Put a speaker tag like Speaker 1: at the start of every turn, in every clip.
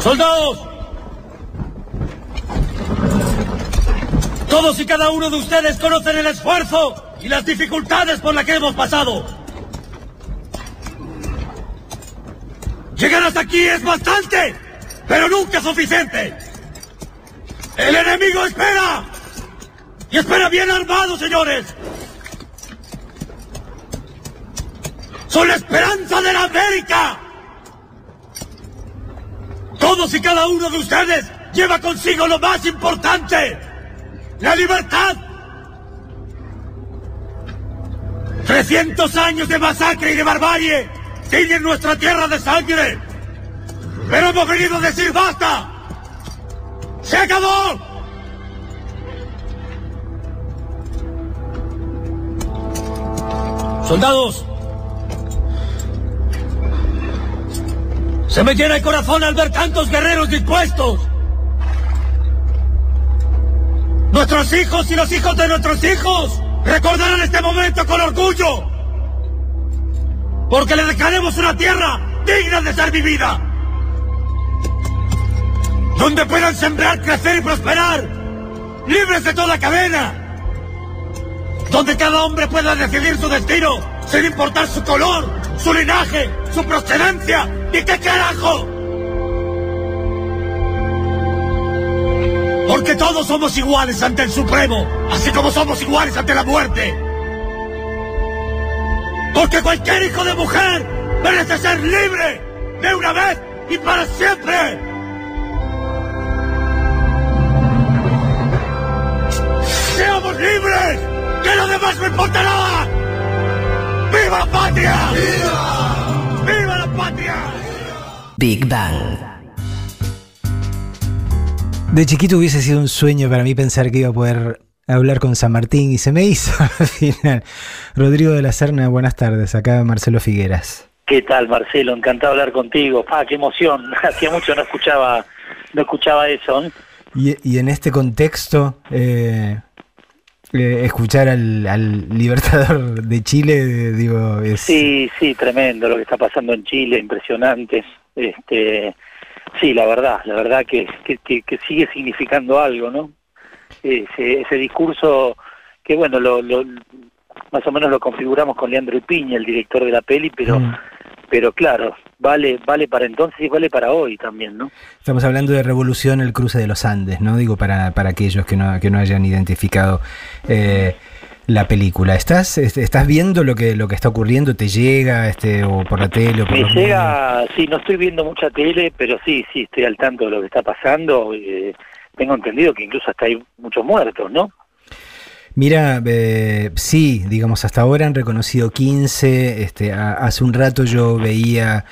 Speaker 1: ¡Soldados! Todos y cada uno de ustedes conocen el esfuerzo y las dificultades por las que hemos pasado. Llegar hasta aquí es bastante, pero nunca suficiente. El enemigo espera. Y espera bien armado, señores. Son la esperanza de la América. Todos y cada uno de ustedes lleva consigo lo más importante, la libertad. 300 años de masacre y de barbarie tiñen nuestra tierra de sangre. Pero hemos venido a decir basta. ¡Se acabó! Soldados, se me llena el corazón al ver tantos guerreros dispuestos. Nuestros hijos y los hijos de nuestros hijos recordarán este momento con orgullo. Porque le dejaremos una tierra digna de ser vivida. Donde puedan sembrar, crecer y prosperar. Libres de toda cadena. Donde cada hombre pueda decidir su destino sin importar su color, su linaje, su procedencia. ¿Y qué carajo? Porque todos somos iguales ante el Supremo, así como somos iguales ante la muerte. Porque cualquier hijo de mujer merece ser libre de una vez y para siempre. ¡Seamos libres! ¡Que lo demás no importa nada! ¡Viva la patria! ¡Viva! ¡Viva la patria!
Speaker 2: Big Bang.
Speaker 3: De chiquito hubiese sido un sueño para mí pensar que iba a poder hablar con San Martín y se me hizo al final. Rodrigo de la Serna, buenas tardes. Acá Marcelo Figueras.
Speaker 4: ¿Qué tal, Marcelo? Encantado de hablar contigo. ¡Ah, qué emoción! Hacía mucho no escuchaba, no escuchaba eso. ¿eh?
Speaker 3: Y, y en este contexto, eh, eh, escuchar al, al, Libertador de Chile, digo, es...
Speaker 4: Sí, sí, tremendo lo que está pasando en Chile, impresionante. Este, sí, la verdad, la verdad que, que, que, que sigue significando algo, ¿no? Ese, ese discurso que, bueno, lo, lo, más o menos lo configuramos con Leandro Piña, el director de la peli, pero... Mm pero claro, vale, vale para entonces y vale para hoy también, ¿no?
Speaker 3: Estamos hablando de revolución el cruce de los Andes, ¿no? Digo para, para aquellos que no, que no hayan identificado eh, la película. ¿Estás, estás viendo lo que, lo que está ocurriendo? ¿Te llega este, o por la tele? O por
Speaker 4: Me llega, medios? sí, no estoy viendo mucha tele, pero sí, sí, estoy al tanto de lo que está pasando. Eh, tengo entendido que incluso hasta hay muchos muertos, ¿no?
Speaker 3: Mira, eh, sí, digamos, hasta ahora han reconocido 15. Este, hace un rato yo veía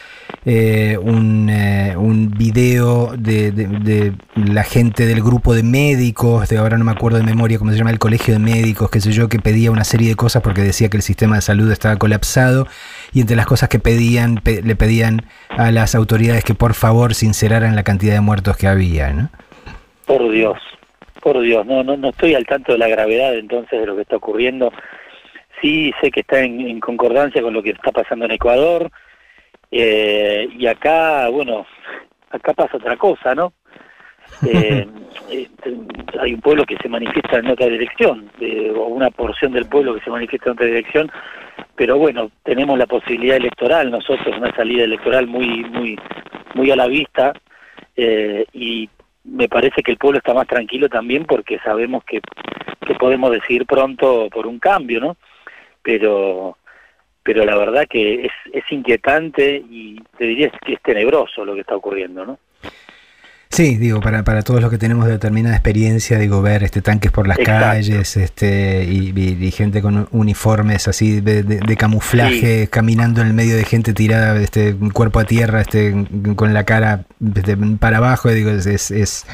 Speaker 3: eh, un, eh, un video de, de, la gente del grupo de médicos, de ahora no me acuerdo de memoria cómo se llama, el colegio de médicos, qué sé yo, que pedía una serie de cosas porque decía que el sistema de salud estaba colapsado. Y entre las cosas que pedían, pe le pedían a las autoridades que por favor sinceraran la cantidad de muertos que había, ¿no?
Speaker 4: Por Dios por Dios, no, no, no estoy al tanto de la gravedad entonces de lo que está ocurriendo. Sí sé que está en, en concordancia con lo que está pasando en Ecuador eh, y acá, bueno, acá pasa otra cosa, ¿no? Eh, eh, hay un pueblo que se manifiesta en otra dirección, eh, o una porción del pueblo que se manifiesta en otra dirección, pero bueno, tenemos la posibilidad electoral nosotros, una salida electoral muy, muy, muy a la vista, y me parece que el pueblo está más tranquilo también porque sabemos que, que podemos decidir pronto por un cambio, ¿no? Pero pero la verdad que es, es inquietante y te diría que es tenebroso lo que está ocurriendo, ¿no?
Speaker 3: Sí, digo, para, para todos los que tenemos determinada experiencia, digo, ver este tanques por las Exacto. calles este y, y, y, gente con uniformes así de, de, de camuflaje, sí. caminando en el medio de gente tirada, este cuerpo a tierra, este con la cara este, para abajo, digo, es, es, es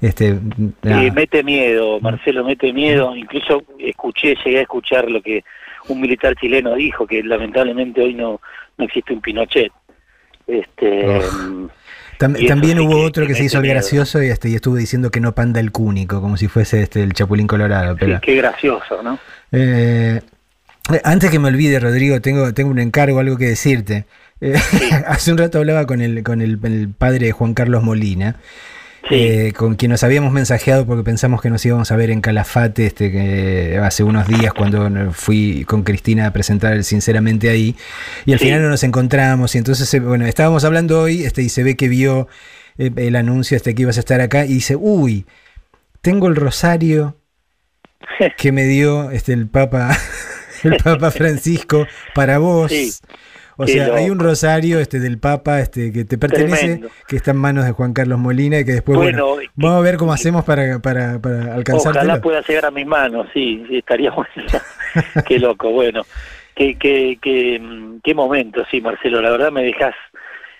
Speaker 3: este
Speaker 4: mete miedo, Marcelo, mete miedo, incluso escuché, llegué a escuchar lo que un militar chileno dijo, que lamentablemente hoy no, no existe un Pinochet. Este
Speaker 3: oh. Tam también hubo que, otro que, que se hizo el gracioso y, este, y estuvo diciendo que no panda el cúnico, como si fuese este el Chapulín Colorado. Pero,
Speaker 4: sí, qué gracioso, ¿no?
Speaker 3: Eh, Antes que me olvide, Rodrigo, tengo, tengo un encargo, algo que decirte. Eh, hace un rato hablaba con el, con el, el padre Juan Carlos Molina,
Speaker 4: Sí.
Speaker 3: eh, con quien nos habíamos mensajeado porque pensamos que nos íbamos a ver en Calafate este, que hace unos días cuando fui con Cristina a presentar el Sinceramente ahí. Y al
Speaker 4: Sí.
Speaker 3: final no nos encontramos. Y entonces, eh, bueno, estábamos hablando hoy este, y se ve que vio eh, el anuncio este, que ibas a estar acá y dice, uy, tengo el rosario que me dio este, el Papa, el Papa Francisco para vos.
Speaker 4: Sí.
Speaker 3: O sea, hay un rosario este del Papa este que te pertenece,
Speaker 4: Tremendo.
Speaker 3: que está en manos de Juan Carlos Molina y que después, bueno,
Speaker 4: Bueno,
Speaker 3: vamos a ver cómo hacemos para, para, para alcanzártelo.
Speaker 4: Ojalá pueda llegar a mis manos, sí, sí, estaría bueno. qué loco, bueno. Qué, qué, qué, qué momento, sí, Marcelo. La verdad me dejas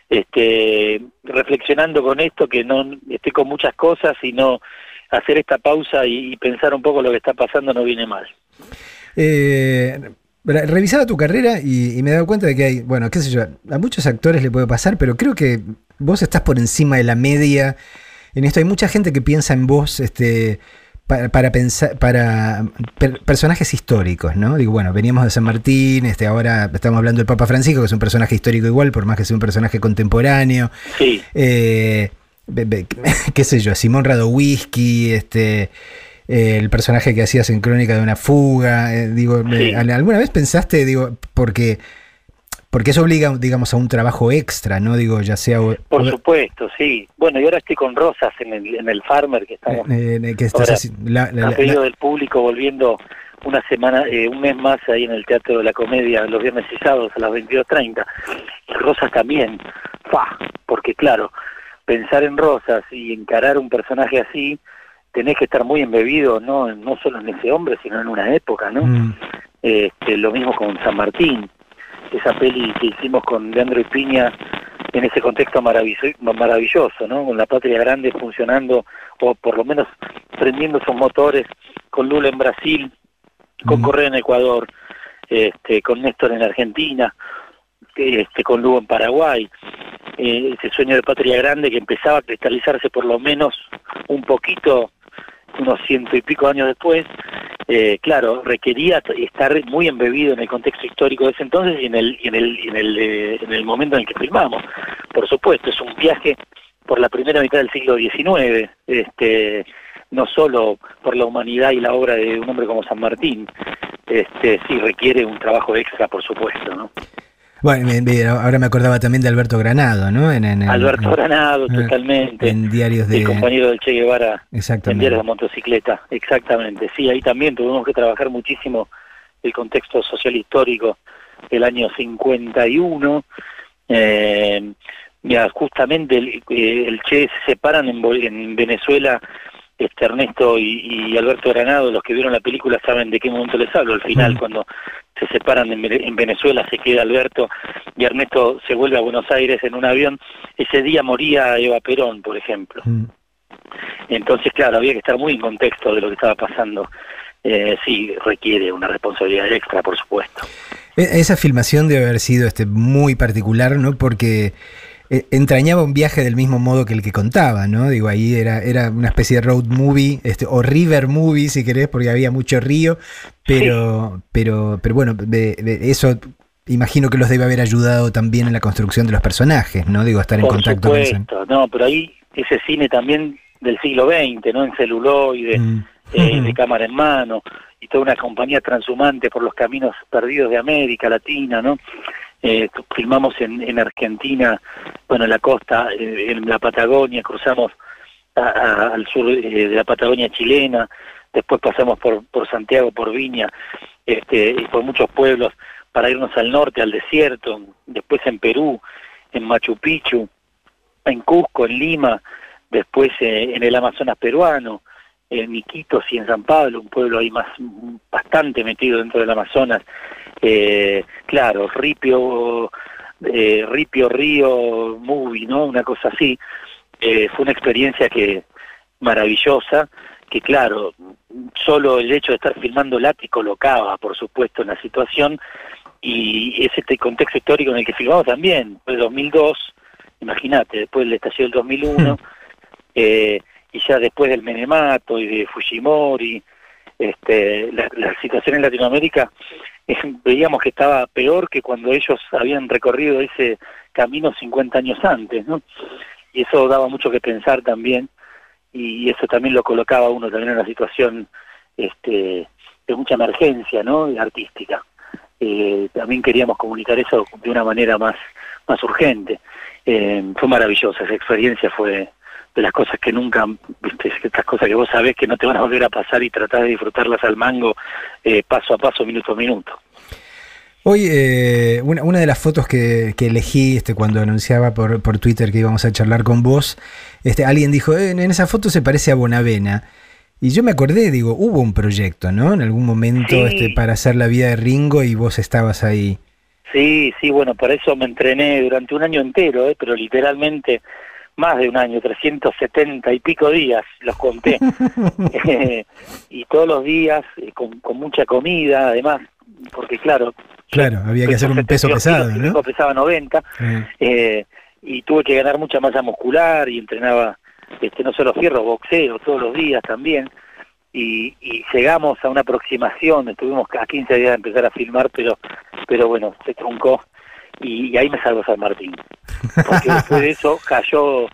Speaker 4: este, reflexionando con esto, que no estoy con muchas cosas y no hacer esta pausa y, y pensar un poco lo que está pasando no viene mal.
Speaker 3: Eh, revisaba tu carrera y, y me he dado cuenta de que hay, bueno, qué sé yo, a muchos actores le puede pasar, pero creo que vos estás por encima de la media. En esto hay mucha gente que piensa en vos, este, para, para pensar, para per- personajes históricos, ¿no? Digo, bueno, veníamos de San Martín, este, ahora estamos hablando del Papa Francisco, que es un personaje histórico igual, por más que sea un personaje contemporáneo.
Speaker 4: Sí,
Speaker 3: Eh, be- be- qué sé yo, Simón Radowisky, este, eh, el personaje que hacías en Crónica de una fuga, eh, digo,
Speaker 4: Sí.
Speaker 3: ¿al- ¿alguna vez pensaste, digo, porque, porque eso obliga, digamos, a un trabajo extra, ¿no? Digo, ya sea...
Speaker 4: por supuesto, sí. Bueno, y ahora estoy con Rosas en el, en el Farmer, que estamos
Speaker 3: eh, que estás
Speaker 4: Ahora,
Speaker 3: haci- la- la-
Speaker 4: a
Speaker 3: la-
Speaker 4: pedido del público volviendo una semana, eh, un mes más ahí en el Teatro de la Comedia los viernes y sábados a las 22.30. Y Rosas también, ¡fa! porque claro, pensar en Rosas y encarar un personaje así, tenés que estar muy embebido, no, no solo en ese hombre, sino en una época, ¿no?
Speaker 3: Mm,
Speaker 4: Este, lo mismo con San Martín, esa peli que hicimos con Leandro y Piña en ese contexto maravilloso, maravilloso, ¿no? Con la patria grande funcionando, o por lo menos prendiendo sus motores, con Lula en Brasil, con
Speaker 3: Mm.
Speaker 4: Correa en Ecuador, este, con Néstor en Argentina, este, con Lugo en Paraguay, eh, ese sueño de patria grande que empezaba a cristalizarse por lo menos un poquito unos ciento y pico años después, eh, claro, requería estar muy embebido en el contexto histórico de ese entonces y en el, y en el, en el, eh, en el momento en el que filmamos. Por supuesto, es un viaje por la primera mitad del siglo XIX, este, no solo por la humanidad y la obra de un hombre como San Martín, este, sí requiere un trabajo extra, por supuesto, ¿no?
Speaker 3: Bueno, ahora me acordaba también de Alberto Granado, ¿no? En, en- en-
Speaker 4: Alberto
Speaker 3: en-
Speaker 4: Granado, totalmente.
Speaker 3: En diarios
Speaker 4: el
Speaker 3: de...
Speaker 4: compañero del Che Guevara en
Speaker 3: Exactamente.
Speaker 4: diarios de motocicleta, exactamente. Sí, ahí también tuvimos que trabajar muchísimo el contexto social histórico del año 51. Eh, mira, justamente el, eh, el Che se separan en, en Venezuela. Este Ernesto y, y Alberto Granado, los que vieron la película saben de qué momento les hablo. Al final,
Speaker 3: Mm.
Speaker 4: cuando se separan en, Vene- en Venezuela, se queda Alberto y Ernesto se vuelve a Buenos Aires en un avión. Ese día moría Eva Perón, por ejemplo.
Speaker 3: Mm.
Speaker 4: Entonces, claro, había que estar muy en contexto de lo que estaba pasando. Eh, sí, requiere una responsabilidad extra, por supuesto.
Speaker 3: E- Esa filmación debe haber sido este, muy particular, ¿no? Porque entrañaba un viaje del mismo modo que el que contaba, ¿no? Digo, ahí era, era una especie de road movie, este, o river movie, si querés, porque había mucho río, pero, pero, pero bueno, de- de eso imagino que los debe haber ayudado también en la construcción de los personajes, ¿no? Digo, estar en contacto con eso.
Speaker 4: supuesto, no, pero ahí ese cine también del siglo XX, ¿no? En celuloide,
Speaker 3: Mm.
Speaker 4: eh, de cámara en mano, y toda una compañía transhumante por los caminos perdidos de América Latina, ¿no? Eh, filmamos en, en Argentina, bueno, en la costa, eh, en la Patagonia, cruzamos a- al sur eh, de la Patagonia chilena, después pasamos por, por Santiago, por Viña, este, y por muchos pueblos para irnos al norte, al desierto, después en Perú, en Machu Picchu, en Cusco, en Lima, después eh, en el Amazonas peruano, en Iquitos y en San Pablo, un pueblo ahí más bastante metido dentro del Amazonas. Eh, claro, Ripio, eh, Ripio Río Movie, ¿no? Una cosa así. Eh, fue una experiencia que maravillosa, que claro, solo el hecho de estar filmando Lati colocaba, por supuesto, en la situación, y es este contexto histórico en el que filmamos también, fue el 2002, imagínate, después del estallido del 2001, eh, y ya después del Menemato y de Fujimori, este, la, la situación en Latinoamérica veíamos que estaba peor que cuando ellos habían recorrido ese camino 50 años antes, ¿no? Y eso daba mucho que pensar también, y eso también lo colocaba uno también en una situación este, de mucha emergencia, ¿no? Artística. Eh, también queríamos comunicar eso de una manera más, más urgente. Eh, fue maravillosa, esa experiencia fue de las cosas que nunca, viste, estas cosas que vos sabés que no te van a volver a pasar y tratás de disfrutarlas al mango eh, paso a paso, minuto a minuto.
Speaker 3: Hoy, eh, una, una, de las fotos que, que elegí este, cuando anunciaba por, por, Twitter que íbamos a charlar con vos, este, alguien dijo, eh, en esa foto se parece a Bonavena. Y yo me acordé, digo, hubo un proyecto, ¿no? En algún momento sí. este, para hacer la vida de Ringo y vos estabas ahí.
Speaker 4: Sí, sí, bueno, para eso me entrené durante un año entero, ¿eh? pero literalmente más de un año, 370 y pico días, los conté. eh, y todos los días eh, con, con, mucha comida, además, porque claro...
Speaker 3: Claro, había que hacer un peso pesado,
Speaker 4: kilos,
Speaker 3: ¿no?
Speaker 4: pesaba 90, eh. y tuve que ganar mucha masa muscular y entrenaba este no solo fierro, boxeo todos los días también. Y, y, llegamos a una aproximación, estuvimos a 15 días de empezar a filmar, pero pero bueno, se truncó y, y, ahí me salvó San Martín. Porque después de eso cayó,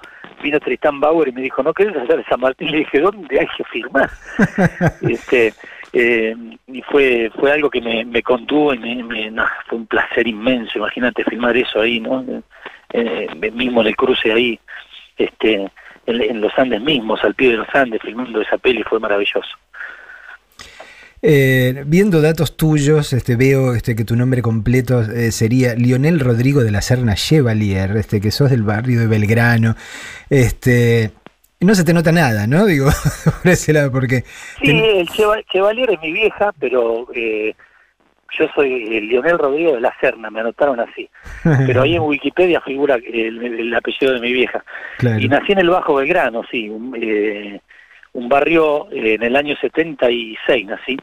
Speaker 4: vino Tristán Bauer y me dijo, ¿no querés hacer San Martín? Le dije, ¿dónde hay que filmar? este, eh, y fue fue algo que me, me contuvo y me, me no, fue un placer inmenso, imagínate filmar eso ahí, ¿no? Eh, mismo en el cruce ahí, este en, en los Andes mismos, al pie de los Andes, filmando esa peli, fue maravilloso.
Speaker 3: Eh, viendo datos tuyos, este, veo este, que tu nombre completo eh, sería Lionel Rodrigo de la Serna Chevalier, este, que sos del barrio de Belgrano. Este, no se te nota nada, ¿no? Digo, por ese lado, porque...
Speaker 4: Sí, ten... el Chevalier es mi vieja, pero eh, yo soy el Lionel Rodrigo de la Serna, me anotaron así. Pero ahí en Wikipedia figura el, el apellido de mi vieja. Claro. Y nací en el Bajo Belgrano, sí. Eh, un barrio eh, en el año 76 nací,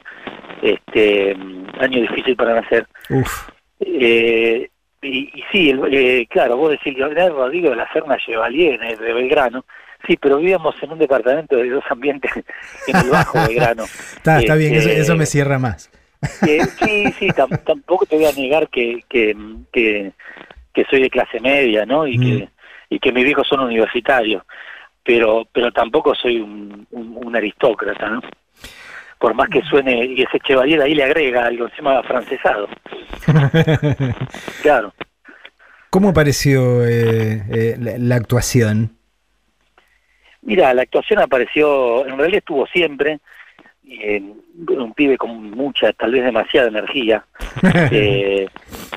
Speaker 4: este año difícil para nacer.
Speaker 3: Uf.
Speaker 4: Eh, y, y, sí, el, eh, claro, vos decís Leonel Rodrigo de la Serna Chevalier, de Belgrano, sí, pero vivíamos en un departamento de dos ambientes en el Bajo Belgrano.
Speaker 3: está, está bien, eso, eso, me cierra más.
Speaker 4: sí, sí, tampoco te voy a negar que, que, que, que soy de clase media, ¿no? Y, mm. que, y que mis viejos son universitarios pero pero tampoco soy un, un, un, aristócrata, ¿no? Por más que suene, y ese Chevalier ahí le agrega algo, encima francesado. claro.
Speaker 3: ¿Cómo apareció eh, eh, la, la, actuación?
Speaker 4: Mira, la actuación apareció, en realidad estuvo siempre, eh, un pibe con mucha, tal vez demasiada energía, eh,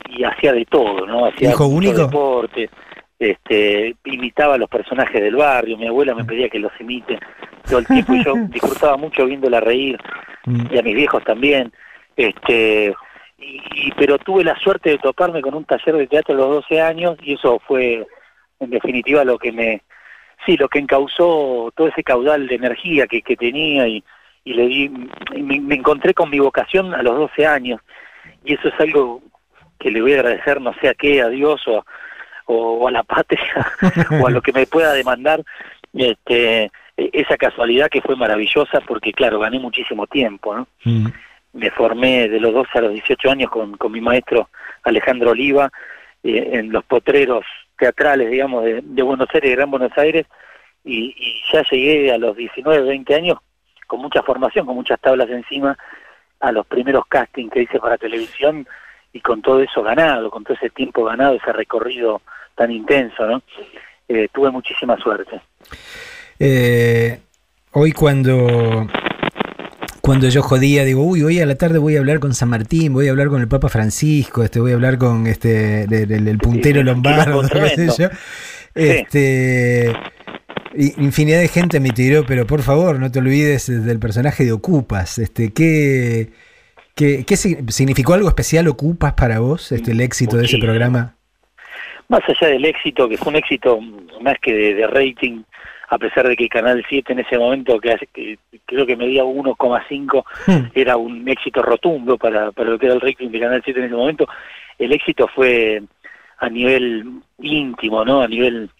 Speaker 4: y hacía de todo, ¿no? Hacía
Speaker 3: ¿Hijo único?
Speaker 4: deporte, este, imitaba a los personajes del barrio, mi abuela me pedía que los imite todo el tiempo y yo disfrutaba mucho viéndola reír y a mis viejos también, este, y, y, pero tuve la suerte de toparme con un taller de teatro a los 12 años y eso fue en definitiva lo que me, sí, lo que encauzó todo ese caudal de energía que, que tenía y, y le di, me, me encontré con mi vocación a los 12 años y eso es algo que le voy a agradecer no sé a qué, a Dios o a o, a la patria o a lo que me pueda demandar este esa casualidad que fue maravillosa porque claro gané muchísimo tiempo ¿no? Mm. me formé de los 12 a los 18 años con, con mi maestro Alejandro Oliva eh, en los potreros teatrales digamos de, de Buenos Aires Gran Buenos Aires y, y, ya llegué a los 19 20 años con mucha formación con muchas tablas encima a los primeros castings que hice para televisión y con todo eso ganado, con todo ese tiempo ganado, ese recorrido tan intenso, ¿no? Eh, tuve muchísima suerte.
Speaker 3: Eh, hoy cuando cuando yo jodía, digo, uy, hoy a la tarde voy a hablar con San Martín, voy a hablar con el Papa Francisco, este, voy a hablar con este del puntero sí, lombardo, qué sé yo. Este infinidad de gente me tiró, pero por favor, no te olvides del personaje de Ocupas, este, ¿qué, qué, qué significó algo especial Ocupas para vos, este, el éxito Muchísimo. de ese programa?
Speaker 4: Más allá del éxito, que fue un éxito más que de, de rating, a pesar de que Canal 7 en ese momento, que, que creo que medía 1,5, hmm. era un éxito rotundo para, para lo que era el rating de Canal 7 en ese momento, el éxito fue a nivel íntimo, ¿no? A nivel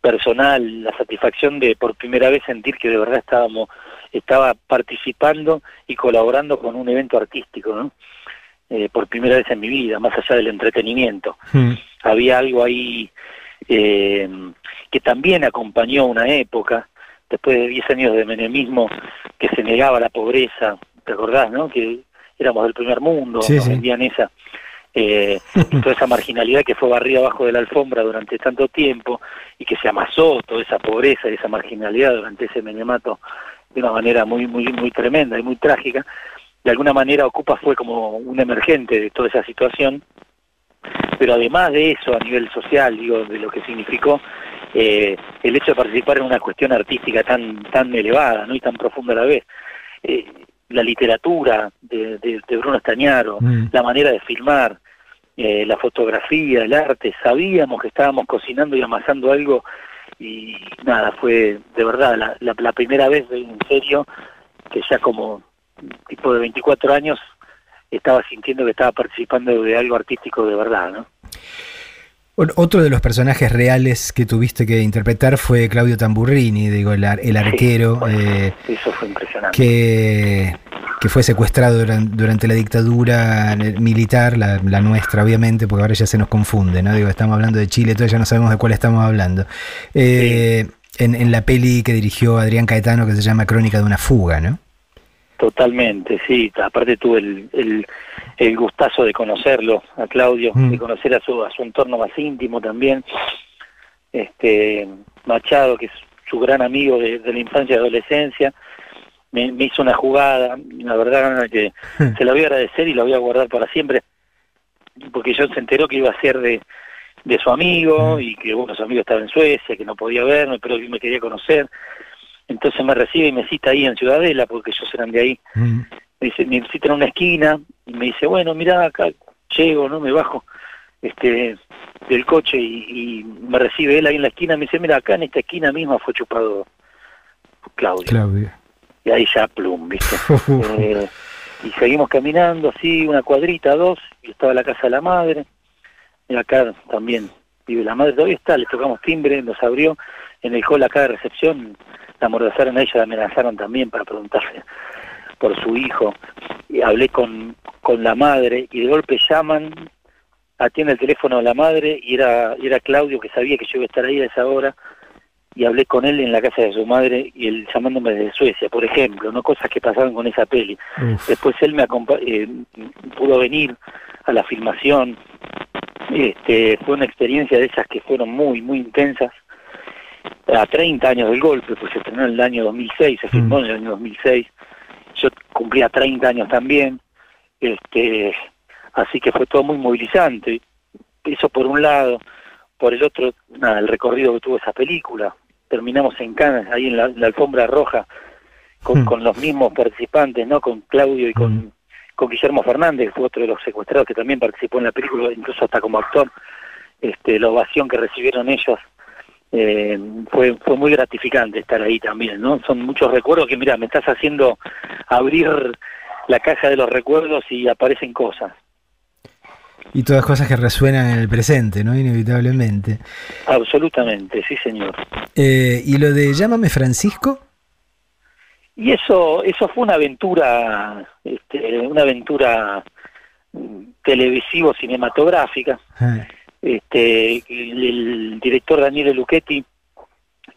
Speaker 4: personal, la satisfacción de por primera vez sentir que de verdad estábamos, estaba participando y colaborando con un evento artístico, ¿no? Eh, por primera vez en mi vida, más allá del entretenimiento.
Speaker 3: Mm.
Speaker 4: Había algo ahí eh, que también acompañó una época, después de 10 años de menemismo, que se negaba la pobreza, ¿te acordás, no? Que éramos del primer mundo,
Speaker 3: Sí,
Speaker 4: nos
Speaker 3: sí.
Speaker 4: vendían esa, eh, toda esa marginalidad que fue barrida abajo de la alfombra durante tanto tiempo y que se amasó toda esa pobreza y esa marginalidad durante ese menemato de una manera muy muy muy tremenda y muy trágica de alguna manera Ocupa fue como un emergente de toda esa situación pero además de eso a nivel social digo de lo que significó eh, el hecho de participar en una cuestión artística tan tan elevada no y tan profunda a la vez eh, la literatura de, de- de Bruno Estañaro
Speaker 3: Mm.
Speaker 4: la manera de filmar eh, la fotografía el arte sabíamos que estábamos cocinando y amasando algo y nada fue de verdad la, la, la primera vez en serio que ya como tipo de 24 años estaba sintiendo que estaba participando de algo artístico de verdad, ¿no?
Speaker 3: Otro de los personajes reales que tuviste que interpretar fue Claudio Tamburrini, digo, el, ar- el arquero,
Speaker 4: bueno,
Speaker 3: eh,
Speaker 4: Eso fue impresionante.
Speaker 3: que, que fue secuestrado duran- durante, la dictadura militar, la, la nuestra obviamente, porque ahora ya se nos confunde, ¿no? Digo, estamos hablando de Chile, entonces ya no sabemos de cuál estamos hablando. Eh, en, en la peli que dirigió Adrián Caetano que se llama Crónica de una fuga, ¿no?
Speaker 4: Totalmente, sí. Aparte tuve el, el, el gustazo de conocerlo a Claudio,
Speaker 3: Mm.
Speaker 4: de conocer a su, a su entorno más íntimo también. Este Machado, que es su gran amigo de, de la infancia y adolescencia, me, me hizo una jugada, la verdad que se la voy a agradecer y la voy a guardar para siempre, porque yo se enteró que iba a ser de, de su amigo
Speaker 3: Mm.
Speaker 4: y que bueno, su amigo estaba en Suecia, que no podía verme, pero que me quería conocer. Entonces me recibe y me cita ahí en Ciudadela, porque ellos eran de ahí.
Speaker 3: Mm.
Speaker 4: Me dice, me cita en una esquina y me dice, bueno, mira acá llego, ¿no? Me bajo este del coche y, y me recibe él ahí en la esquina, me dice, mira, acá en esta esquina misma fue chupado Claudio.
Speaker 3: Claudio.
Speaker 4: Y ahí ya plum, ¿viste? Eh, y seguimos caminando así, una cuadrita, dos, y estaba la casa de la madre. Y acá también vive la madre, todavía está, le tocamos timbre, nos abrió. En el hall acá de recepción, la amordazaron a ella, la amenazaron también para preguntarle por su hijo. Y hablé con, con la madre y de golpe llaman, atiende el teléfono de la madre y era, era Claudio que sabía que yo iba a estar ahí a esa hora y hablé con él en la casa de su madre y él llamándome desde Suecia, por ejemplo, no cosas que pasaron con esa peli.
Speaker 3: Uf.
Speaker 4: Después él me eh, pudo venir a la filmación. Este, fue una experiencia de esas que fueron muy, muy intensas. A 30 años del golpe, pues se estrenó en el año 2006, se filmó en el año 2006. Yo cumplía 30 años también. Este, así que fue todo muy movilizante. Eso por un lado. Por el otro, nada, el recorrido que tuvo esa película. Terminamos en Cannes, ahí en la, en la alfombra roja, con,
Speaker 3: Mm.
Speaker 4: con los mismos participantes, ¿no? Con Claudio y con,
Speaker 3: Mm.
Speaker 4: con Guillermo Fernández, que fue otro de los secuestrados que también participó en la película, incluso hasta como actor. Este, la ovación que recibieron ellos eh, fue fue muy gratificante estar ahí también, ¿no? Son muchos recuerdos que, mira, me estás haciendo abrir la caja de los recuerdos y aparecen cosas.
Speaker 3: Y todas cosas que resuenan en el presente, ¿no? Inevitablemente.
Speaker 4: Absolutamente, sí, señor.
Speaker 3: Eh, ¿Y lo de Llámame Francisco?
Speaker 4: Y eso eso fue una aventura, este, una aventura mm, televisivo cinematográfica.
Speaker 3: Ah,
Speaker 4: Este, el, el director Daniele Lucchetti,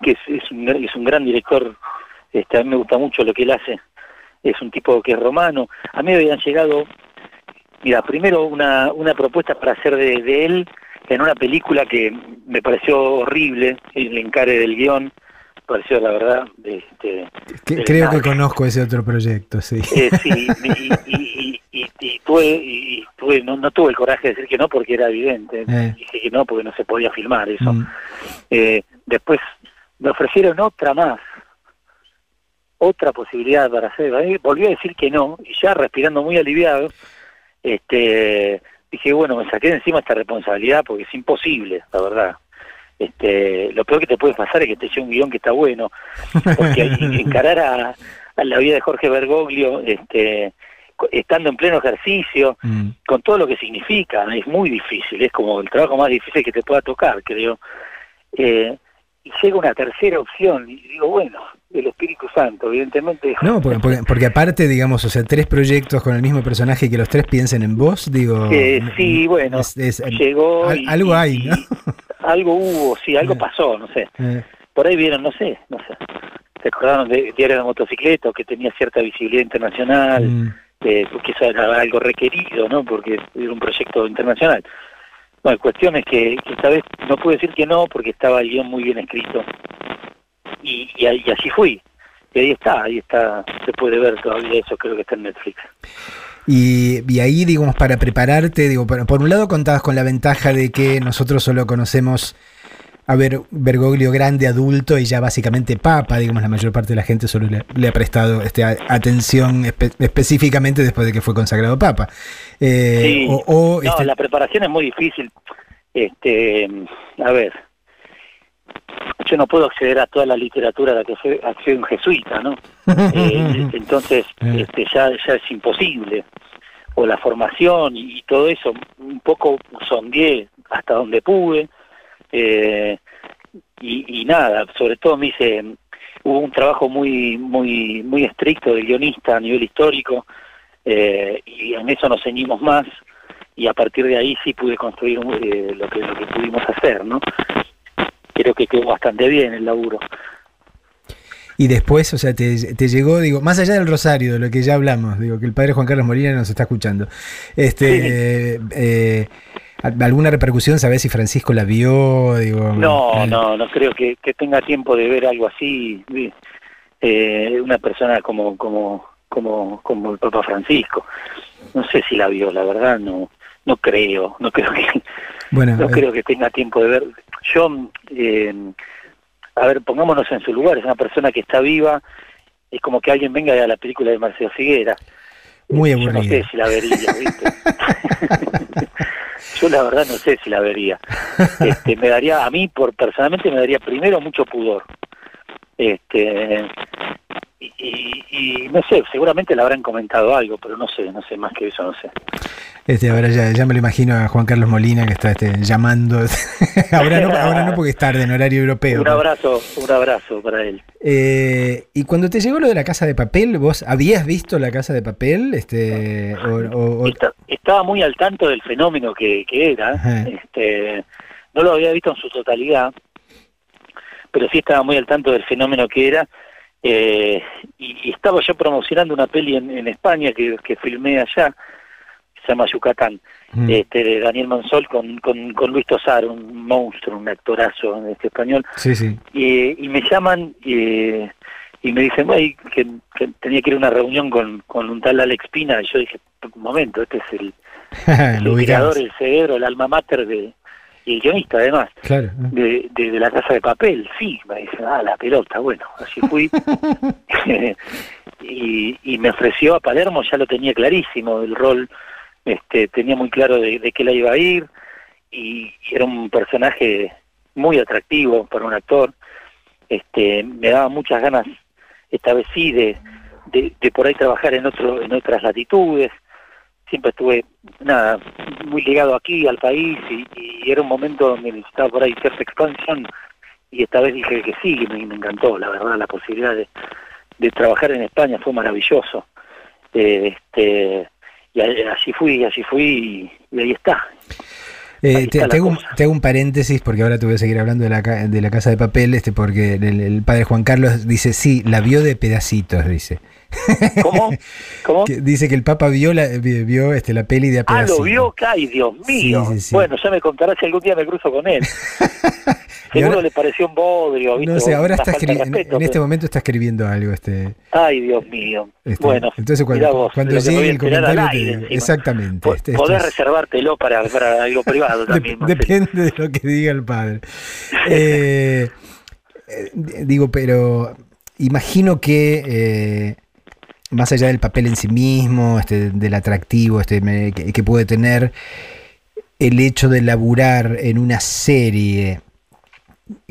Speaker 4: que es, es, un, es un gran director, este, a mí me gusta mucho lo que él hace, es un tipo que es romano. A mí me habían llegado, mira, primero una, una propuesta para hacer de, de él en una película que me pareció horrible, el encare del guion, pareció la verdad, este,
Speaker 3: creo que conozco ese otro proyecto, sí.
Speaker 4: Eh, sí, y, y, y, y- y tuve, no, no tuve el coraje de decir que no porque era evidente.
Speaker 3: Eh.
Speaker 4: Dije que no porque no se podía filmar eso.
Speaker 3: Mm.
Speaker 4: Eh, después me ofrecieron otra más, otra posibilidad para hacer. Volví a decir que no, y ya respirando muy aliviado, este, dije, bueno, me saqué de encima esta responsabilidad porque es imposible, la verdad. Este, lo peor que te puede pasar es que te llegue un guion que está bueno, porque encarar a, a la vida de Jorge Bergoglio, este, estando en pleno ejercicio,
Speaker 3: Mm.
Speaker 4: con todo lo que significa, es muy difícil, es como el trabajo más difícil que te pueda tocar, creo. Eh, y llega una tercera opción, y digo, bueno, el Espíritu Santo, evidentemente.
Speaker 3: No, porque, porque, porque aparte, digamos, o sea, tres proyectos con el mismo personaje y que los tres piensen en vos, digo.
Speaker 4: Eh, sí, bueno,
Speaker 3: es- es-
Speaker 4: llegó.
Speaker 3: al-
Speaker 4: y-
Speaker 3: algo hay, ¿no?
Speaker 4: algo hubo, sí, algo
Speaker 3: Eh.
Speaker 4: pasó, no sé.
Speaker 3: Eh,
Speaker 4: Por ahí vieron, no sé, no sé. Se acordaron de Diario de Motocicleta, que tenía cierta visibilidad internacional,
Speaker 3: mm,
Speaker 4: eh, porque eso era algo requerido, ¿no? Porque era un proyecto internacional. Bueno, cuestión es que, que esta vez no pude decir que no, porque estaba el guion muy bien escrito. Y, y, así fui. Y ahí está, ahí está, se puede ver todavía eso, creo que está en Netflix.
Speaker 3: Y, y ahí, digamos, para prepararte, digo, por un lado contabas con la ventaja de que nosotros solo conocemos a ver Bergoglio grande, adulto y ya básicamente papa, digamos, la mayor parte de la gente solo le, le ha prestado este, atención espe- específicamente después de que fue consagrado papa. Eh,
Speaker 4: Sí.
Speaker 3: o, o,
Speaker 4: No,
Speaker 3: este,
Speaker 4: la preparación es muy difícil. Este, a ver, yo no puedo acceder a toda la literatura a la que fue accede un jesuita, ¿no? Eh, entonces,
Speaker 3: Eh.
Speaker 4: este, ya, ya es imposible. O la formación y, y todo eso, un poco sondeé hasta donde pude. Eh, y, y nada, sobre todo me hice, hubo un trabajo muy, muy, muy estricto del guionista a nivel histórico, eh, y en eso nos ceñimos más, y a partir de ahí sí pude construir eh, lo, que, lo que pudimos hacer, ¿no? Creo que quedó bastante bien el laburo.
Speaker 3: y después, o sea, te, te llegó, digo, más allá del rosario, de lo que ya hablamos, digo, que el padre Juan Carlos Molina nos está escuchando. Este, eh, ¿Alguna repercusión? ¿Sabés si Francisco la vio? Digo,
Speaker 4: No, no, no creo que, que tenga tiempo de ver algo así. eh, una persona como, como, como, como el Papa Francisco. No sé si la vio, la verdad, no, no creo, no creo que,
Speaker 3: Bueno,
Speaker 4: no
Speaker 3: eh,
Speaker 4: creo que tenga tiempo de ver. Yo, eh, a ver, pongámonos en su lugar, es una persona que está viva, es como que alguien venga a la película de Marcelo Figuera.
Speaker 3: Muy
Speaker 4: Eh, Yo no
Speaker 3: aburrida.
Speaker 4: sé si la vería, ¿viste? Yo la verdad no sé si la vería. Este, me daría, a mí por personalmente me daría primero mucho pudor. Este, y, y- no sé, seguramente le habrán comentado algo, pero no sé, no sé más que eso, no sé.
Speaker 3: Este, ahora ya, ya me lo imagino a Juan Carlos Molina que está este, llamando. ahora, no, ahora no porque es tarde en horario europeo.
Speaker 4: Un abrazo, un abrazo para él.
Speaker 3: Eh, y cuando te llegó lo de la casa de papel, ¿vos habías visto la casa de papel? Este, o, o- o-
Speaker 4: Esta- estaba muy al tanto del fenómeno que, que era.
Speaker 3: Ajá.
Speaker 4: Este, no lo había visto en su totalidad, pero sí estaba muy al tanto del fenómeno que era. eh, y, y estaba yo promocionando una peli en, en España que, que filmé allá, que se llama Yucatán,
Speaker 3: Mm.
Speaker 4: este, de Daniel Mansol con, con, con Luis Tosar, un monstruo, un actorazo este español
Speaker 3: Sí, sí.
Speaker 4: y, y me llaman y, y me dicen "Ay, que, que tenía que ir a una reunión con, con un tal Alex Pina y yo dije un momento este es el, el
Speaker 3: ubicamos.
Speaker 4: creador el cerebro el alma mater de y el guionista además
Speaker 3: Claro.
Speaker 4: de, de, de la casa de papel sí me dicen ah la pelota bueno así fui y, y me ofreció a Palermo ya lo tenía clarísimo el rol este tenía muy claro de, de qué la iba a ir y era un personaje muy atractivo para un actor este me daba muchas ganas esta vez sí de, de, de por ahí trabajar en otro en otras latitudes siempre estuve nada muy ligado aquí al país y, y era un momento donde necesitaba por ahí cierta expansión y esta vez dije que sí y me, me encantó la verdad la posibilidad de, de trabajar en España fue maravilloso. Eh, este y a- así fui así fui y, y ahí está.
Speaker 3: Eh, te, hago un, te hago un paréntesis porque ahora te voy a seguir hablando de la, de la casa de papel, este, porque el, el padre Juan Carlos dice, sí, la vio de pedacitos, dice.
Speaker 4: ¿Cómo? ¿cómo?
Speaker 3: Que dice que el Papa vio la, vi- vio, este, la peli de a
Speaker 4: Ah, lo vio, ay Dios mío.
Speaker 3: Sí, sí, sí.
Speaker 4: Bueno, ya me contará si algún día me cruzo con él. Seguro
Speaker 3: ahora-
Speaker 4: le pareció un bodrio, ¿viste?
Speaker 3: No sé, ahora
Speaker 4: una
Speaker 3: está escribiendo, en, este momento está escribiendo algo, este.
Speaker 4: Ay, Dios mío.
Speaker 3: este,
Speaker 4: bueno,
Speaker 3: entonces cuando,
Speaker 4: vos,
Speaker 3: cuando llegue el comentario te
Speaker 4: aire encima.
Speaker 3: Exactamente. Este,
Speaker 4: podés
Speaker 3: es-
Speaker 4: reservártelo para, para algo privado también.
Speaker 3: depende de lo que diga el padre. Eh, eh, digo, pero imagino que eh, más allá del papel en sí mismo, este, del atractivo este, me- que, que puede tener, el hecho de laburar en una serie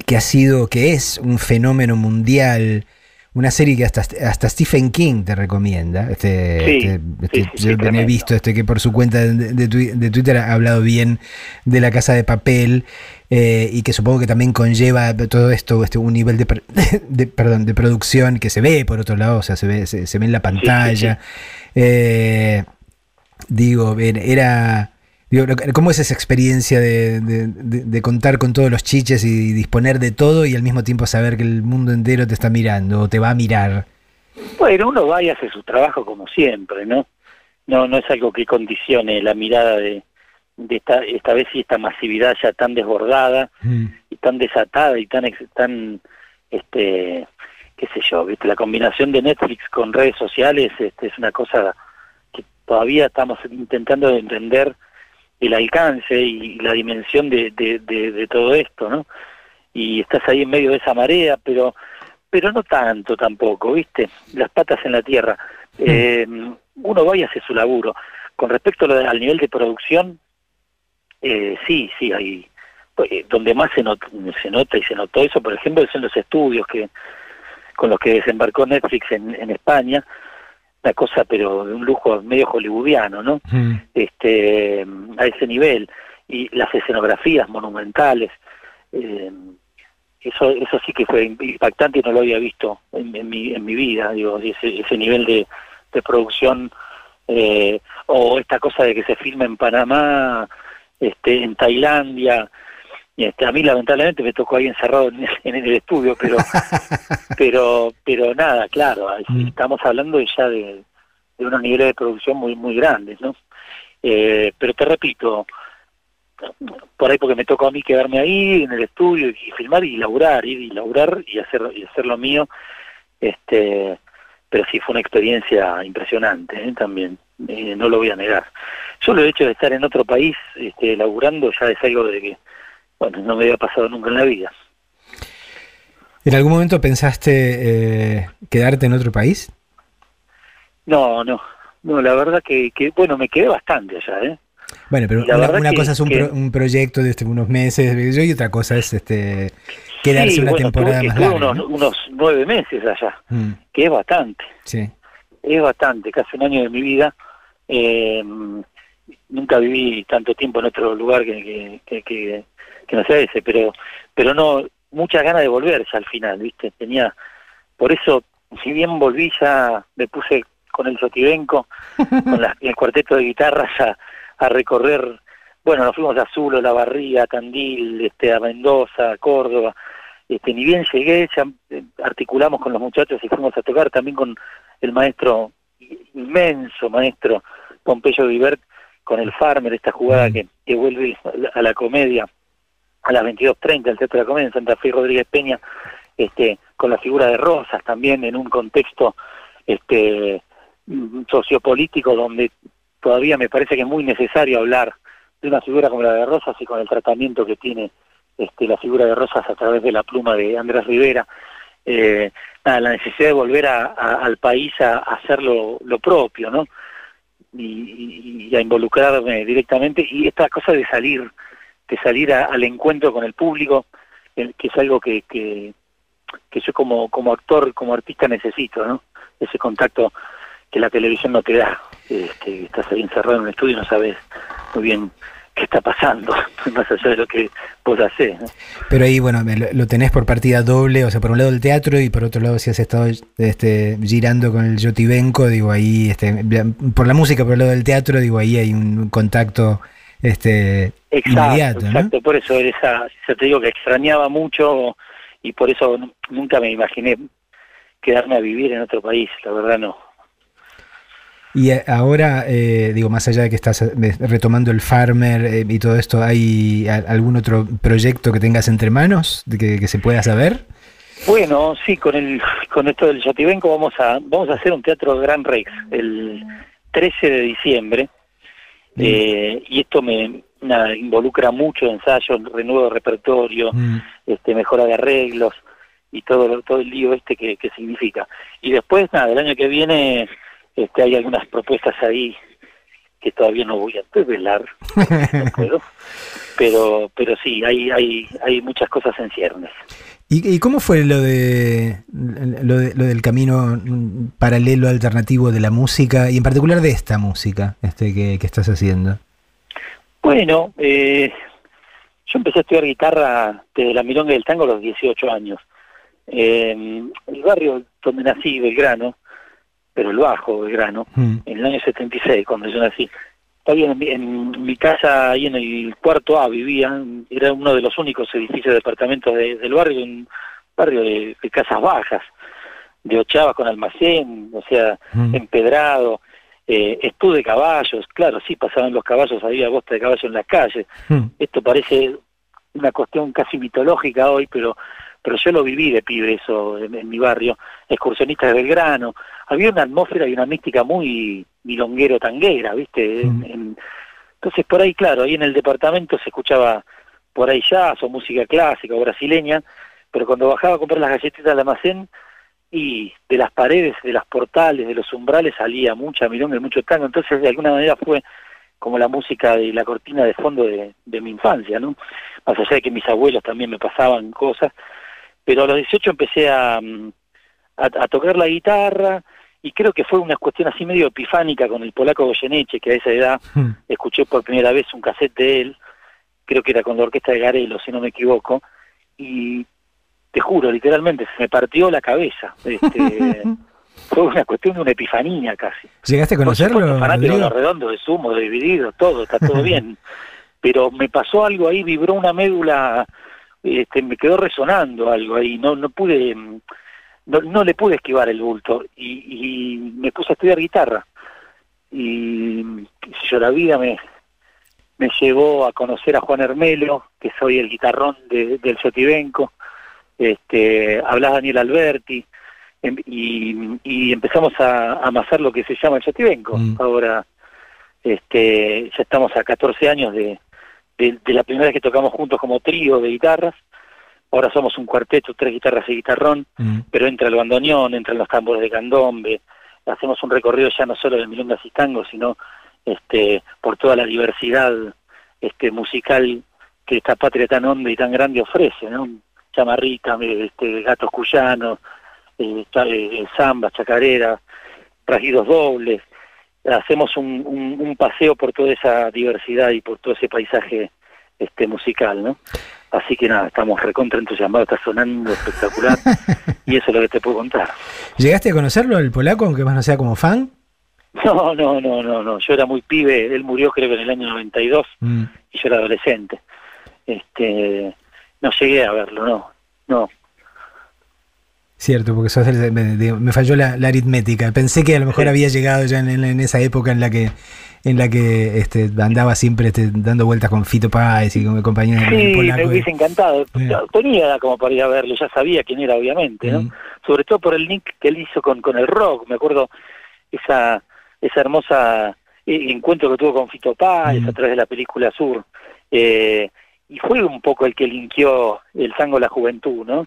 Speaker 3: que ha sido, que es un fenómeno mundial, una serie que hasta, hasta Stephen King te recomienda. Este,
Speaker 4: Sí,
Speaker 3: este- este-
Speaker 4: sí, sí,
Speaker 3: yo he visto este que por su cuenta de, de twi- de Twitter ha hablado bien de la casa de papel eh, y que supongo que también conlleva todo esto, este, un nivel de, de- perdón, de producción que se ve por otro lado, o sea, se ve, se, se ve en la pantalla. Eh, digo, ver, era... digo, lo- ¿Cómo es esa experiencia de, de- de- de contar con todos los chiches y disponer de todo y al mismo tiempo saber que el mundo entero te está mirando o te va a mirar?
Speaker 4: Bueno, uno va y hace su trabajo como siempre, ¿no? No, no es algo que condicione la mirada de, de esta, esta vez y esta masividad ya tan desbordada
Speaker 3: Mm.
Speaker 4: y tan desatada y tan, tan, este, qué sé yo, viste, la combinación de Netflix con redes sociales, este, es una cosa que todavía estamos intentando entender el alcance y la dimensión de, de, de, de todo esto, ¿no? Y estás ahí en medio de esa marea, pero pero no tanto tampoco, ¿viste? Las patas en la tierra. Eh, uno va y hace su laburo. Con respecto al nivel de producción, eh, sí, sí, hay eh, donde más se, not- se nota y se notó eso, por ejemplo, es en los estudios que con los que desembarcó Netflix en, en España, una cosa pero de un lujo medio hollywoodiano, ¿no?
Speaker 3: Mm.
Speaker 4: este a ese nivel y las escenografías monumentales eh, eso eso sí que fue impactante y no lo había visto en, en mi en mi vida digo ese, ese nivel de, de producción eh, o esta cosa de que se filma en Panamá este en Tailandia este, a mí lamentablemente me tocó ahí encerrado en, en el estudio pero pero pero nada claro
Speaker 3: Mm.
Speaker 4: estamos hablando ya de, de unos niveles de producción muy muy grandes no eh, pero te repito por ahí porque me tocó a mí quedarme ahí en el estudio y filmar y laburar ir y laburar y hacer y hacer lo mío este pero sí fue una experiencia impresionante ¿eh? también eh, no lo voy a negar solo el hecho de estar en otro país este laburando ya es algo de que bueno no me había pasado nunca en la vida
Speaker 3: ¿En algún momento pensaste eh, quedarte en otro país?
Speaker 4: no no no la verdad que, que bueno me quedé bastante allá eh
Speaker 3: Bueno, pero
Speaker 4: La
Speaker 3: una,
Speaker 4: verdad
Speaker 3: una
Speaker 4: que-
Speaker 3: cosa es un,
Speaker 4: que-
Speaker 3: pro- un proyecto de este, unos meses y otra cosa es este quedarse
Speaker 4: Sí,
Speaker 3: una
Speaker 4: bueno,
Speaker 3: temporada
Speaker 4: tuve,
Speaker 3: más larga.
Speaker 4: unos,
Speaker 3: ¿no?
Speaker 4: unos nueve meses allá
Speaker 3: Mm,
Speaker 4: que es bastante
Speaker 3: sí.
Speaker 4: es bastante, casi un año de mi vida. Eh, nunca viví tanto tiempo en otro lugar que, que, que, no sea ese, pero pero no, muchas ganas de volver ya al final, ¿viste? Tenía, por eso, si bien volví ya me puse con el Sotibenco, con la- el cuarteto de guitarras a, a recorrer, bueno, nos fuimos a Zulo, La Barría, a Tandil, este, a Mendoza, a Córdoba, este, ni bien llegué, ya eh, articulamos con los muchachos y fuimos a tocar también con el maestro, inmenso maestro Pompeyo Vivert, con el Farmer, esta jugada
Speaker 3: Mm.
Speaker 4: que, que vuelve a la, comedia a las 22.30 al Teatro de la Comedia en Santa Fe Rodríguez Peña, este, con la figura de Rosas también en un contexto este mm, sociopolítico donde todavía me parece que es muy necesario hablar de una figura como la de Rosas y con el tratamiento que tiene este, la figura de Rosas a través de la pluma de Andrés Rivera. Eh, nada, la necesidad de volver a- al país a, a hacer lo, propio, ¿no? Y, a involucrarme directamente y esta cosa de salir, de salir al encuentro con el público, eh, que es algo que, que, que yo como, como actor, como artista necesito, ¿no? Ese contacto que la televisión no te da. Este, estás ahí encerrado en un estudio y no sabes muy bien qué está pasando, más allá de lo que vos hacés. ¿no?
Speaker 3: Pero ahí, bueno, lo, lo tenés por partida doble, o sea, por un lado el teatro y por otro lado si has estado este, girando con el Yotibenco, digo, ahí, este, por la música, por el lado del teatro, digo, ahí hay un contacto este,
Speaker 4: Exacto,
Speaker 3: inmediato, ¿no?
Speaker 4: exacto, por eso esa, ya te digo que extrañaba mucho y por eso nunca me imaginé quedarme a vivir en otro país, la verdad no.
Speaker 3: Y ahora, eh, digo, más allá de que estás eh, retomando el Farmer eh, y todo esto, ¿hay algún otro proyecto que tengas entre manos de que, que se pueda saber?
Speaker 4: Bueno, sí, con el con esto del Yotibenco vamos a vamos a hacer un teatro Gran Rex el 13 de diciembre eh, y esto me nada, involucra mucho ensayo, renuevo de repertorio,
Speaker 3: Mm,
Speaker 4: este mejora de arreglos y todo todo el lío este que, que significa. Y después nada, el año que viene este hay algunas propuestas ahí que todavía no voy a revelar, no puedo, pero pero sí, hay hay hay muchas cosas en ciernes.
Speaker 3: ¿Y, cómo fue lo de, lo lo del camino paralelo alternativo de la música y en particular de esta música este que, estás haciendo?
Speaker 4: Bueno, eh, yo empecé a estudiar guitarra desde la milonga del tango a los 18 años. Eh, el barrio donde nací, Belgrano, pero el bajo Belgrano, mm. en el año 76, cuando yo nací, Todavía en mi, en mi casa, ahí en el cuarto A vivía, era uno de los únicos edificios de departamentos del barrio, un barrio de, casas bajas, de ochavas con almacén, o sea, mm. empedrado, eh, de caballos, claro, sí pasaban los caballos, había bosta de caballos en las calles. Mm. Esto parece una cuestión casi mitológica hoy, pero pero yo lo viví de pibe eso en, mi barrio, excursionistas de Belgrano, había una atmósfera y una mística muy milonguero tanguera, ¿viste? Mm. entonces por ahí, claro, ahí en el departamento se escuchaba por ahí jazz o música clásica o brasileña, pero cuando bajaba a comprar las galletitas al almacén y de las paredes, de las portales, de los umbrales salía mucha milonga y mucho tango, entonces de alguna manera fue como la música de la cortina de fondo de, de mi infancia, ¿no? Más allá de que mis abuelos también me pasaban cosas, pero a los 18 empecé mm, a, a, tocar la guitarra y creo que fue una cuestión así medio epifánica con el polaco Goyeneche, que a esa edad hmm. escuché por primera vez un cassette de él, creo que era con la orquesta de Garelo, si no me equivoco, y te juro, literalmente, se me partió la cabeza. Este, fue una cuestión de una epifanía casi.
Speaker 3: ¿Llegaste a conocerlo?
Speaker 4: Fanático de los redondos, de sumo, de dividido, todo, está todo bien. Pero me pasó algo ahí, vibró una médula este, me quedó resonando algo ahí, no, no pude, no, no le pude esquivar el bulto y, me puse a estudiar guitarra. Y yo la vida me, me llevó a conocer a Juan Hermelo, que soy el guitarrón de, del Sotibenco, este, hablas Daniel Alberti, em, y, y, empezamos a, amasar lo que se llama el Sotibenco. Mm. Ahora este, ya estamos a 14 años de, de, la primera vez que tocamos juntos como trío de guitarras. Ahora somos un cuarteto, tres guitarras y guitarrón, mm. pero entra el bandoneón, entran los tambores de candombe. Hacemos un recorrido ya no solo de milongas y tangos, sino este, por toda la diversidad este, musical que esta patria tan honda y tan grande ofrece, ¿no? Chamarrita, este, gatos cuyanos, eh, eh, zambas, chacareras, rajidos dobles, hacemos un, un, paseo por toda esa diversidad y por todo ese paisaje este musical, ¿no? Así que nada, estamos recontra entusiasmados, está sonando espectacular y eso es lo que te puedo contar.
Speaker 3: ¿Llegaste a conocerlo, el polaco, aunque más no sea como fan?
Speaker 4: No, no, no, no, no, yo era muy pibe, él murió creo que en el año 92 mm. y yo era adolescente. Este, no llegué a verlo, no, no,
Speaker 3: Cierto, porque me, falló la, aritmética. Pensé que a lo mejor había llegado ya en, esa época en la que en la que este, andaba siempre este, dando vueltas con Fito Páez y con mi compañero
Speaker 4: sí, me hubiese encantado. Tenía como para ir a verlo, ya sabía quién era, obviamente, ¿no? Mm. Sobre todo por el link que él hizo con, con el rock. Me acuerdo esa esa hermosa eh, encuentro que tuvo con Fito Páez mm. a través de la película Sur. Eh, y fue un poco el que linkeó el tango a la juventud, ¿no?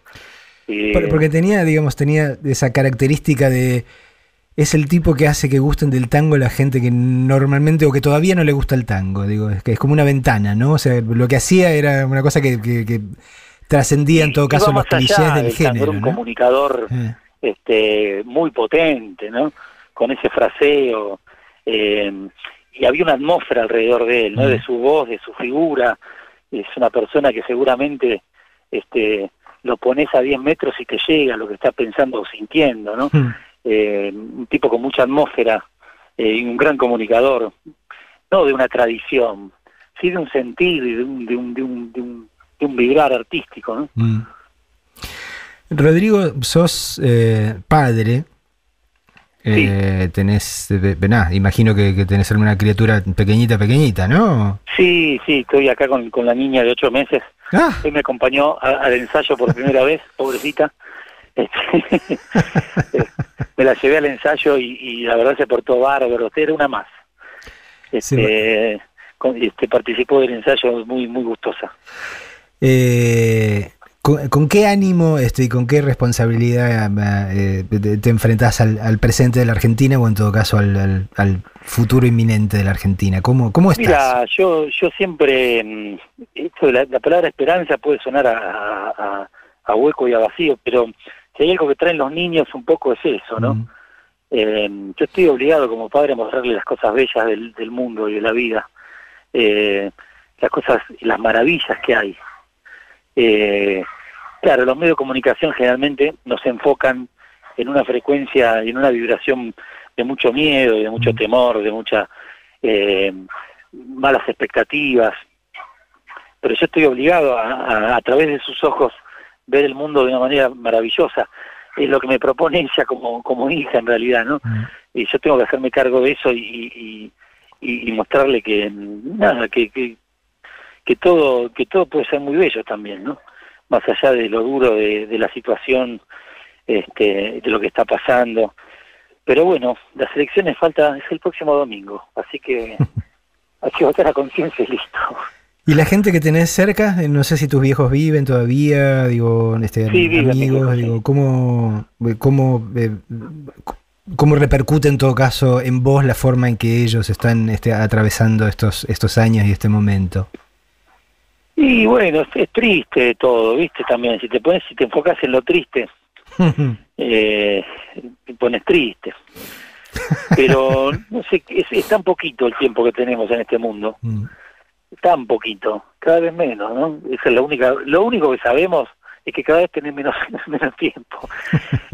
Speaker 3: Porque tenía, digamos, tenía esa característica de es el tipo que hace que gusten del tango la gente que normalmente o que todavía no le gusta el tango. Digo, es que es como una ventana, ¿no? O sea, lo que hacía era una cosa que, que, trascendía en todo caso los clichés del, género.
Speaker 4: un comunicador eh. este, muy potente, ¿no? Con ese fraseo. Eh, y había una atmósfera alrededor de él, ¿no? De mm. su voz, de su figura. Es una persona que seguramente este, lo pones a 10 metros y te llega lo que estás pensando o sintiendo, ¿no? Hmm. Eh, un tipo con mucha atmósfera eh, y un gran comunicador, no de una tradición, sí de un sentido y de un, de un, de un, de un, vibrar artístico, ¿no? Hmm.
Speaker 3: Rodrigo, sos eh, padre, eh, tenés, imagino que, que, tenés alguna criatura pequeñita, pequeñita, ¿no?
Speaker 4: Sí, sí, estoy acá con, con la niña de ocho meses. Ah. Me acompañó al ensayo por primera vez, pobrecita. Este, me la llevé al ensayo y, la verdad se portó bárbaro, era una más. Este, este, participó del ensayo muy, muy gustosa.
Speaker 3: Eh, ¿Con, qué ánimo este, y con qué responsabilidad eh, te, enfrentas al, presente de la Argentina o en todo caso al, futuro inminente de la Argentina? ¿Cómo, cómo estás?
Speaker 4: Mira, yo, yo siempre, mm, esto la, palabra esperanza puede sonar a, a hueco y a vacío, pero si hay algo que traen los niños un poco es eso, ¿no?
Speaker 3: Mm.
Speaker 4: Eh, yo estoy obligado como padre a mostrarle las cosas bellas del, del mundo y de la vida, eh, las cosas, las maravillas que hay. Eh, claro, los medios de comunicación generalmente nos enfocan en una frecuencia y en una vibración de mucho miedo, y de mucho
Speaker 3: Mm.
Speaker 4: temor, de muchas eh, malas expectativas, pero yo estoy obligado a, a, a través de sus ojos ver el mundo de una manera maravillosa. Es lo que me propone ella como, como hija en realidad, ¿no?
Speaker 3: Mm.
Speaker 4: Y yo tengo que hacerme cargo de eso y, y, y- y mostrarle que nada, que, que, que todo, que todo puede ser muy bello también, ¿no? Más allá de lo duro de, de la situación, este, de lo que está pasando. Pero bueno, las elecciones falta, es el próximo domingo, así que hay que votar a conciencia y listo.
Speaker 3: ¿Y la gente que tenés cerca? Eh, No sé si tus viejos viven todavía, digo, este,
Speaker 4: Sí,
Speaker 3: amigos,
Speaker 4: sí.
Speaker 3: digo, ¿cómo, eh, cómo, eh, cómo repercute en todo caso en vos la forma en que ellos están este, atravesando estos, estos años y este momento?
Speaker 4: Y bueno, es, es triste todo, ¿viste? También, si te pones, si te enfocas en lo triste, eh, te pones triste. Pero, no sé, es, es tan poquito el tiempo que tenemos en este mundo,
Speaker 3: Mm.
Speaker 4: tan poquito, cada vez menos, ¿no? Esa es la única, lo único que sabemos es que cada vez tenemos menos, menos tiempo.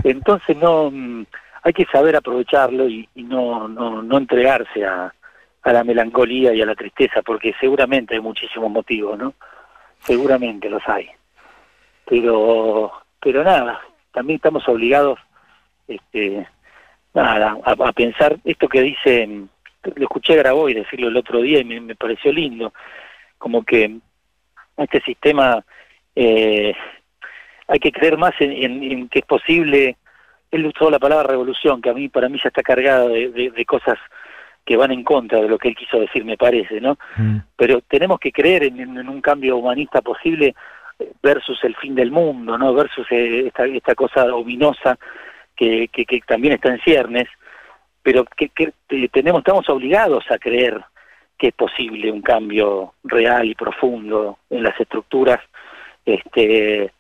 Speaker 4: Entonces no, mm, hay que saber aprovecharlo y, y no, no, no entregarse a, a la melancolía y a la tristeza, porque seguramente hay muchísimos motivos, ¿no? Seguramente los hay. Pero, pero nada, también estamos obligados, este, nada, a, pensar esto que dice, lo escuché a Graboy decirlo el otro día y me, pareció lindo, como que este sistema eh, hay que creer más en, que es posible, él usó la palabra revolución, que a mí para mí ya está cargada de- de cosas que van en contra de lo que él quiso decir, me parece, ¿no?
Speaker 3: Mm.
Speaker 4: pero tenemos que creer en, en un cambio humanista posible eh, versus el fin del mundo, ¿no? Versus eh, esta, esta cosa ominosa que, que, que también está en ciernes, pero que, que tenemos, estamos obligados a creer que es posible un cambio real y profundo en las estructuras este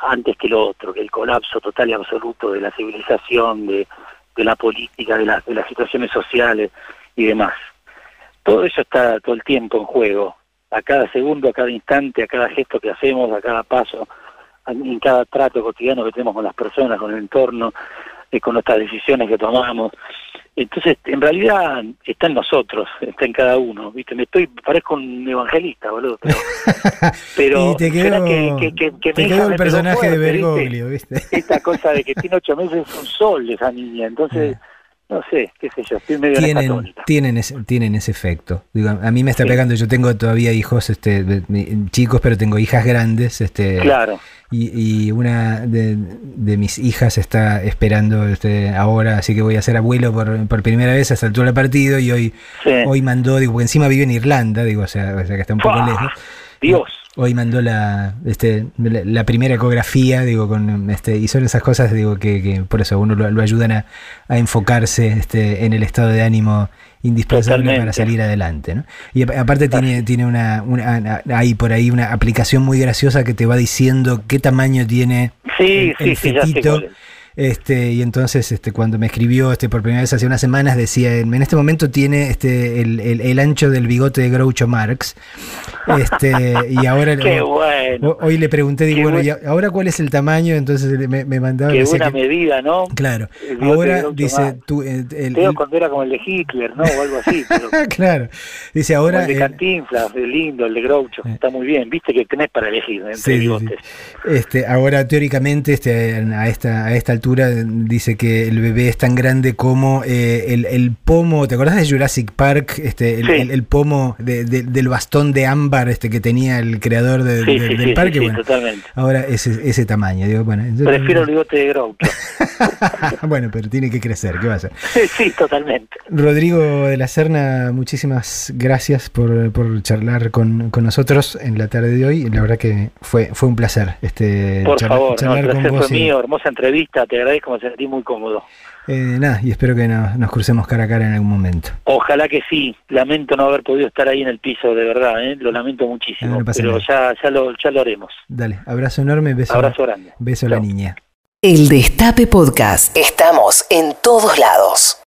Speaker 4: antes que lo otro, que el colapso total y absoluto de la civilización, de, de la política, de, la- de las situaciones sociales y demás todo eso está todo el tiempo en juego, a cada segundo, a cada instante, a cada gesto que hacemos, a cada paso, en cada trato cotidiano que tenemos con las personas, con el entorno, eh, con nuestras decisiones que tomamos. Entonces, en realidad está en nosotros, está en cada uno, ¿viste? Me estoy, parezco un evangelista, boludo, pero... pero
Speaker 3: y te
Speaker 4: ¿será
Speaker 3: quedó,
Speaker 4: que- que- que- que
Speaker 3: te
Speaker 4: mi
Speaker 3: quedó
Speaker 4: hija
Speaker 3: el
Speaker 4: me pegó
Speaker 3: personaje de. Bergoglio, ¿viste?
Speaker 4: Esta cosa de que tiene ocho meses es un sol esa niña, entonces, no sé, qué sé yo, estoy medio
Speaker 3: tienen, tienen, ese, tienen ese efecto. Digo, a mí me está
Speaker 4: Sí.
Speaker 3: pegando, yo tengo todavía hijos este, chicos, pero tengo hijas grandes. Este,
Speaker 4: Claro.
Speaker 3: y, y una de, de mis hijas está esperando este, ahora, así que voy a ser abuelo por, por primera vez a esta altura del partido y hoy,
Speaker 4: Sí.
Speaker 3: hoy mandó, digo, porque encima vive en Irlanda, digo, o sea, o sea que está un poco
Speaker 4: ¡Fua!
Speaker 3: lejos.
Speaker 4: Dios.
Speaker 3: Hoy mandó la, este, la, la primera ecografía, digo, con este, y son esas cosas, digo, que, que por eso uno lo, lo ayudan a, a enfocarse este, en el estado de ánimo indispensable
Speaker 4: Totalmente.
Speaker 3: para salir adelante, ¿no? Y aparte tiene, tiene una, una, hay por ahí una aplicación muy graciosa que te va diciendo qué tamaño tiene
Speaker 4: Sí,
Speaker 3: el, el
Speaker 4: sí,
Speaker 3: fetito. Este, y entonces este, cuando me escribió este, por primera vez hace unas semanas decía, en este momento tiene este, el, el- el ancho del bigote de Groucho Marx. Este, y ahora
Speaker 4: Qué bueno.
Speaker 3: Hoy le pregunté, digo,
Speaker 4: Qué
Speaker 3: bueno,
Speaker 4: buen-
Speaker 3: ¿y ahora cuál es el tamaño? Entonces me, me mandaba.
Speaker 4: Qué buena
Speaker 3: que-
Speaker 4: medida, ¿no?
Speaker 3: claro. Ahora dice, tú, eh, el-
Speaker 4: Creo cuando era como el de Hitler, ¿no? O algo así. Pero
Speaker 3: claro. Dice,
Speaker 4: como
Speaker 3: ahora.
Speaker 4: el de
Speaker 3: eh,
Speaker 4: Cantinflas, el lindo, el de Groucho.
Speaker 3: Eh.
Speaker 4: Está muy bien. Viste que tenés para elegir entre
Speaker 3: Sí, sí, sí.
Speaker 4: bigotes.
Speaker 3: Este, ahora teóricamente este, a, esta, a esta altura dice que el bebé es tan grande como eh, el, el pomo, ¿te acordás de Jurassic Park? Este, el,
Speaker 4: Sí.
Speaker 3: el- el pomo de- de- del bastón de ámbar este, que tenía el creador de-
Speaker 4: Sí, sí,
Speaker 3: del parque. bueno,
Speaker 4: totalmente.
Speaker 3: ahora ese, ese tamaño. Digo, bueno, entonces-
Speaker 4: Prefiero el bigote de Groucho.
Speaker 3: bueno, pero tiene que crecer, ¿qué va a hacer?
Speaker 4: sí, totalmente.
Speaker 3: Rodrigo de la Serna, muchísimas gracias por, por charlar con, con nosotros en la tarde de hoy. La verdad que fue, fue un placer este,
Speaker 4: Por favor, no,
Speaker 3: charlar
Speaker 4: el
Speaker 3: con
Speaker 4: placer
Speaker 3: vos.
Speaker 4: fue
Speaker 3: y-
Speaker 4: mío. Hermosa entrevista. Te te agradezco, me sentí muy cómodo.
Speaker 3: Eh, nada, y espero que no- nos crucemos cara a cara en algún momento.
Speaker 4: Ojalá que sí. Lamento no haber podido estar ahí en el piso, de verdad, ¿eh? lo lamento muchísimo.
Speaker 3: No, no pasa
Speaker 4: pero ya, ya, lo, ya lo haremos.
Speaker 3: Dale, abrazo enorme, beso,
Speaker 4: Abrazo grande.
Speaker 3: beso a la niña.
Speaker 2: El Destape Podcast. Estamos en todos lados.